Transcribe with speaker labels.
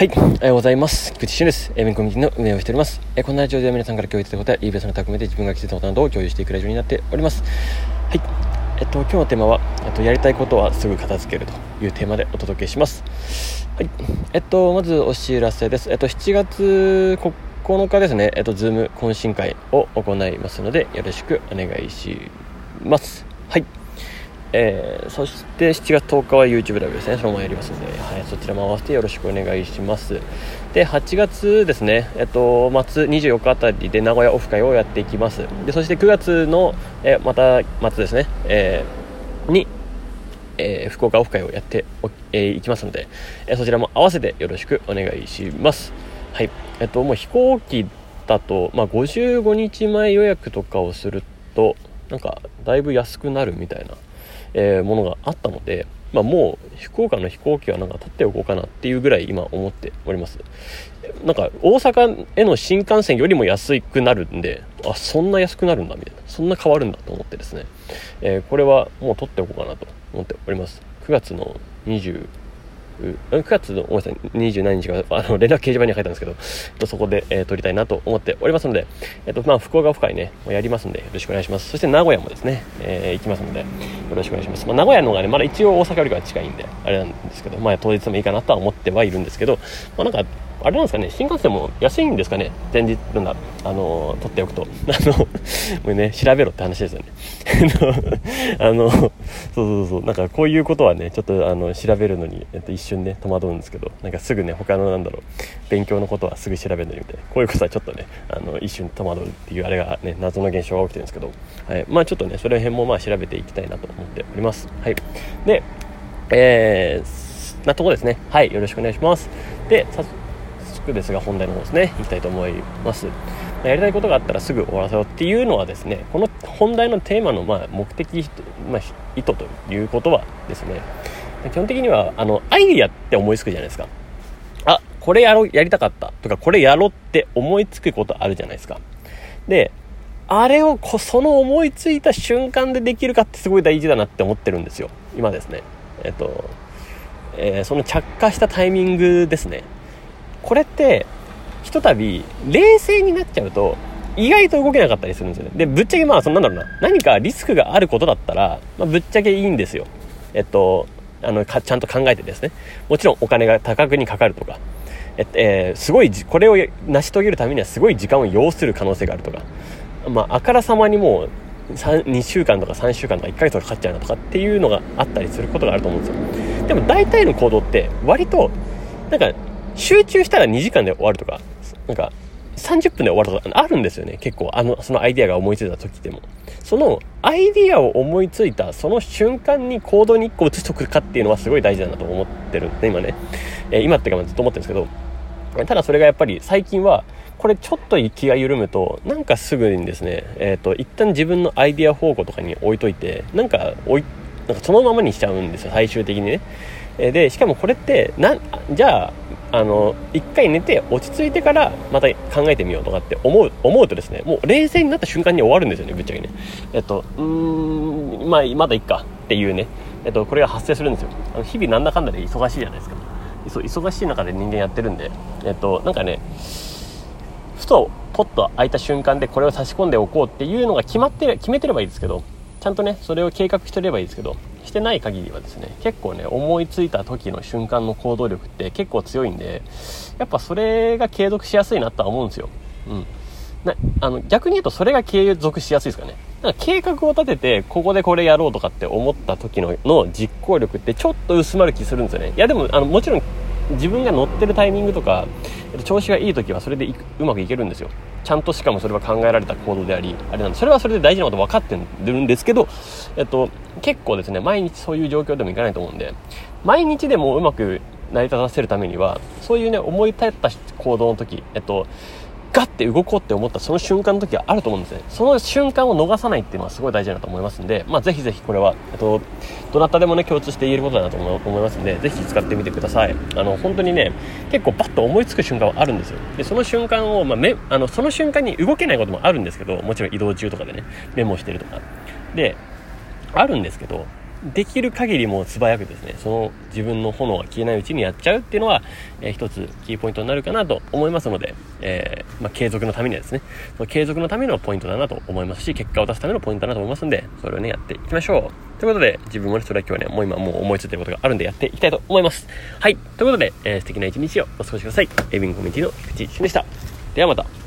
Speaker 1: はい、おはようございます。菊池俊です。えー、メンコミュニティの運営をしております。えー、このラジオでは皆さんから共有いただくことや、いいベストの匠で自分が気づいたことなどを共有していくラジオになっております。はい、えっと、今日のテーマは、えっと、やりたいことはすぐ片付けるというテーマでお届けします。はい、えっと、まずお知らせです。えっと、7月9日ですね、えっと、 Zoom 懇親会を行いますので、よろしくお願いします。はい。えー、そして7月10日は YouTube ライブですね、そのままやりますので、はい、そちらも合わせてよろしくお願いします。で、8月ですね、えっと、末24日あたりで名古屋オフ会をやっていきます。で、そして9月の、えまた末ですね、えー、に、えー、福岡オフ会をやってお、えー、いきますので、えそちらも合わせてよろしくお願いします。はい。えっと、もう飛行機だと、まあ、55日前予約とかをすると、なんか、だいぶ安くなるみたいな。えー、ものがあったので、まあ、もう福岡の飛行機はなんか立っておこうかなっていうぐらい今思っております。なんか大阪への新幹線よりも安くなるんであそんな安くなるんだみたいな。そんな変わるんだと思ってですね、えー、これはもう取っておこうかなと思っております。9月の9月のごめんなさい27日があの連絡掲示板に書いたんですけど、と、そこで、えー、撮りたいなと思っておりますので、えっ、とまあ、福岡オフ会ねやりますんでよろしくお願いします。そして名古屋もですね、えー、行きますのでよろしくお願いします、まあ、名古屋の方がねまだ一応大阪よりは近いんであれなんですけど、まあ、当日もいいかなとは思ってはいるんですけど、まあ、なんかあれなんですかね、新幹線も安いんですかね、前日な、あの、取っておくと。あの、もうね、調べろって話ですよね。あの、そうそうそう、なんかこういうことはね、ちょっとあの、調べるのに、えっと、一瞬ね、戸惑うんですけど、なんかすぐね、他のなんだろう、勉強のことはすぐ調べるのにみたいな、こういうことはちょっとね、あの、一瞬戸惑うっていう、あれがね、謎の現象が起きてるんですけど、はい。まあちょっとね、それ辺もまあ調べていきたいなと思っております。はい。で、えー、なとこですね。はい、よろしくお願いします。で、くですが本題の方ですね。いきたいと思います。やりたいことがあったらすぐ終わらせようっていうのはですねこの本題のテーマのま目的、まあ、意図ということはですね。基本的にはあのアイディアって思いつくじゃないですか。あこれやろやりたかったとかこれやろうって思いつくことあるじゃないですか。であれをこその思いついた瞬間でできるかってすごい大事だなって思ってるんですよ。今ですね。えっと、えー、その着火したタイミングですね。これってひとたび冷静になっちゃうと意外と動けなかったりするんですよね。でぶっちゃけまあそんなんだろうな。何かリスクがあることだったら、まあ、ぶっちゃけいいんですよ。えっとあのちゃんと考えてですね。もちろんお金が多額にかかるとか。ええー、すごいこれを成し遂げるためにはすごい時間を要する可能性があるとか。まああからさまにもう2週間とか3週間とか1ヶ月とかかかっちゃうなとかっていうのがあったりすることがあると思うんですよ。でも大体の行動って割となんか集中したら2時間で終わるとか、なんか、30分で終わるとかあるんですよね。結構、あの、そのアイディアが思いついた時でも。そのアイディアを思いついたその瞬間に行動に1個移しとくかっていうのはすごい大事だなと思ってるんで、今ね。えー、今ってかずっと思ってるんですけど、ただそれがやっぱり最近は、これちょっと気が緩むと、なんかすぐにですね、えっ、ー、と、一旦自分のアイディア方向とかに置いといて、なんか置い、なんかそのままにしちゃうんですよ、最終的にね。えで、しかもこれって、な、じゃあ、あの一回寝て落ち着いてからまた考えてみようとかって思う思うとですねもう冷静になった瞬間に終わるんですよねぶっちゃけね。えっとうーんまあまだいっかっていうね。えっとこれが発生するんですよ。あの日々なんだかんだで忙しいじゃないですか。忙しい中で人間やってるんで。えっとなんかねふとポッと開いた瞬間でこれを差し込んでおこうっていうのが決まって決めてればいいですけどちゃんとねそれを計画してればいいですけどしてない限りはですね結構ね思いついた時の瞬間の行動力って結構強いんでやっぱそれが継続しやすいなとは思うんですよ。うん。なあの逆に言うとそれが継続しやすいですかね。だから計画を立ててここでこれやろうとかって思った時のの実行力ってちょっと薄まる気するんですよね。いやでもあのもちろん自分が乗ってるタイミングとか調子がいい時はそれでうまくいけるんですよ。ちゃんとしかもそれは考えられた行動でありあれなんでそれはそれで大事なこと分かってるんですけど、えっと、結構ですね毎日そういう状況でもいかないと思うんで毎日でもうまく成り立たせるためにはそういうね思い立った行動の時えっとガッて動こうって思ったその瞬間の時はあると思うんですね。その瞬間を逃さないっていうのはすごい大事だと思いますんで、まあぜひぜひこれは、えっと、どなたでもね、共通して言えることだなと思いますんで、ぜひ使ってみてください。あの、本当にね、結構バッと思いつく瞬間はあるんですよ。で、その瞬間を、まあ、め、あの、その瞬間に動けないこともあるんですけど、もちろん移動中とかでね、メモしてるとか。で、あるんですけど、できる限りもう素早くですね、その自分の炎が消えないうちにやっちゃうっていうのは、えー、一つキーポイントになるかなと思いますので、えー、まあ、継続のためにはですね、その継続のためのポイントだなと思いますし、結果を出すためのポイントだなと思いますんで、それをね、やっていきましょう。ということで、自分もね、それは今日はね、もう今もう思いついてることがあるんでやっていきたいと思います。はい。ということで、えー、素敵な一日をお過ごしください。エビンコミュニティの菊池俊でした。ではまた。